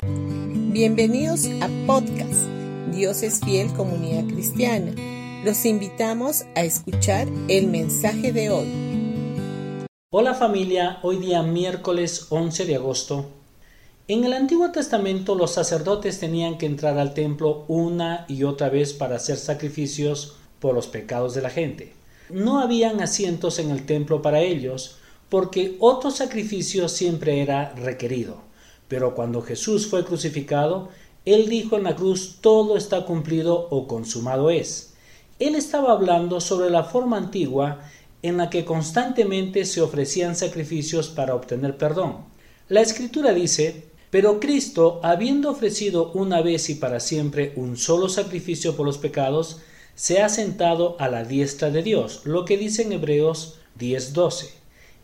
Bienvenidos a podcast Dios es fiel comunidad cristiana. Los invitamos a escuchar el mensaje de hoy. Hola familia, hoy día miércoles 11 de agosto. En el Antiguo Testamento los sacerdotes tenían que entrar al templo una y otra vez para hacer sacrificios por los pecados de la gente. No habían asientos en el templo para ellos, porque otro sacrificio siempre era requerido. Pero cuando Jesús fue crucificado, Él dijo en la cruz, todo está cumplido o consumado es. Él estaba hablando sobre la forma antigua en la que constantemente se ofrecían sacrificios para obtener perdón. La escritura dice, pero Cristo, habiendo ofrecido una vez y para siempre un solo sacrificio por los pecados, se ha sentado a la diestra de Dios, lo que dice en Hebreos 10:12.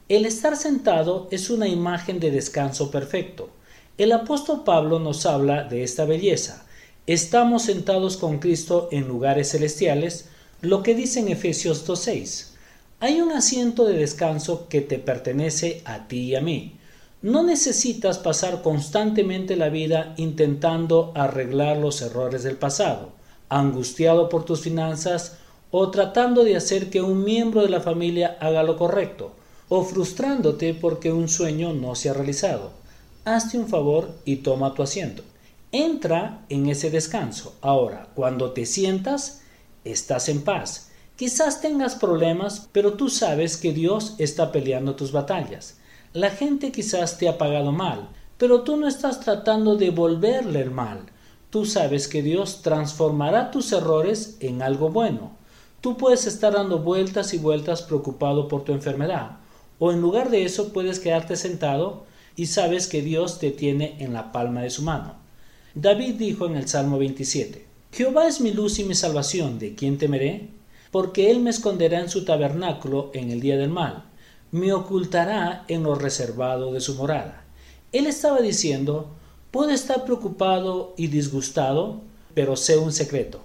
El estar sentado es una imagen de descanso perfecto. El apóstol Pablo nos habla de esta belleza. Estamos sentados con Cristo en lugares celestiales, lo que dice en Efesios 2.6. Hay un asiento de descanso que te pertenece a ti y a mí. No necesitas pasar constantemente la vida intentando arreglar los errores del pasado, angustiado por tus finanzas o tratando de hacer que un miembro de la familia haga lo correcto o frustrándote porque un sueño no se ha realizado. Hazte un favor y toma tu asiento. Entra en ese descanso. Ahora, cuando te sientas, estás en paz. Quizás tengas problemas, pero tú sabes que Dios está peleando tus batallas. La gente quizás te ha pagado mal, pero tú no estás tratando de volverle el mal. Tú sabes que Dios transformará tus errores en algo bueno. Tú puedes estar dando vueltas y vueltas preocupado por tu enfermedad, o en lugar de eso puedes quedarte sentado y sabes que Dios te tiene en la palma de su mano. David dijo en el Salmo 27, Jehová es mi luz y mi salvación, ¿de quién temeré? Porque él me esconderá en su tabernáculo en el día del mal, me ocultará en lo reservado de su morada. Él estaba diciendo, puedo estar preocupado y disgustado, pero sé un secreto.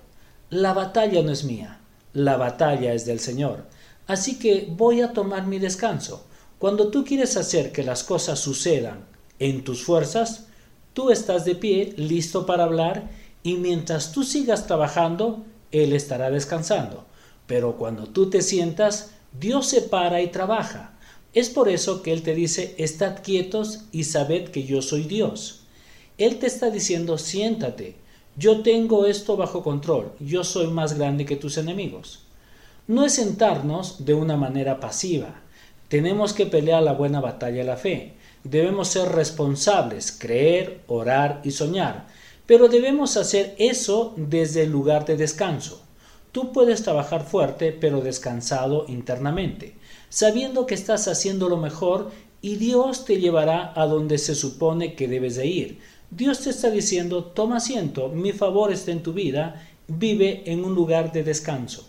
La batalla no es mía, la batalla es del Señor. Así que voy a tomar mi descanso. Cuando tú quieres hacer que las cosas sucedan en tus fuerzas, tú estás de pie, listo para hablar, y mientras tú sigas trabajando, Él estará descansando. Pero cuando tú te sientas, Dios se para y trabaja. Es por eso que Él te dice, estad quietos y sabed que yo soy Dios. Él te está diciendo, siéntate, yo tengo esto bajo control, yo soy más grande que tus enemigos no es sentarnos de una manera pasiva. Tenemos que pelear la buena batalla de la fe. Debemos ser responsables, creer, orar y soñar. Pero debemos hacer eso desde el lugar de descanso. Tú puedes trabajar fuerte pero descansado internamente, sabiendo que estás haciendo lo mejor y Dios te llevará a donde se supone que debes de ir. Dios te está diciendo, toma asiento, mi favor está en tu vida, vive en un lugar de descanso.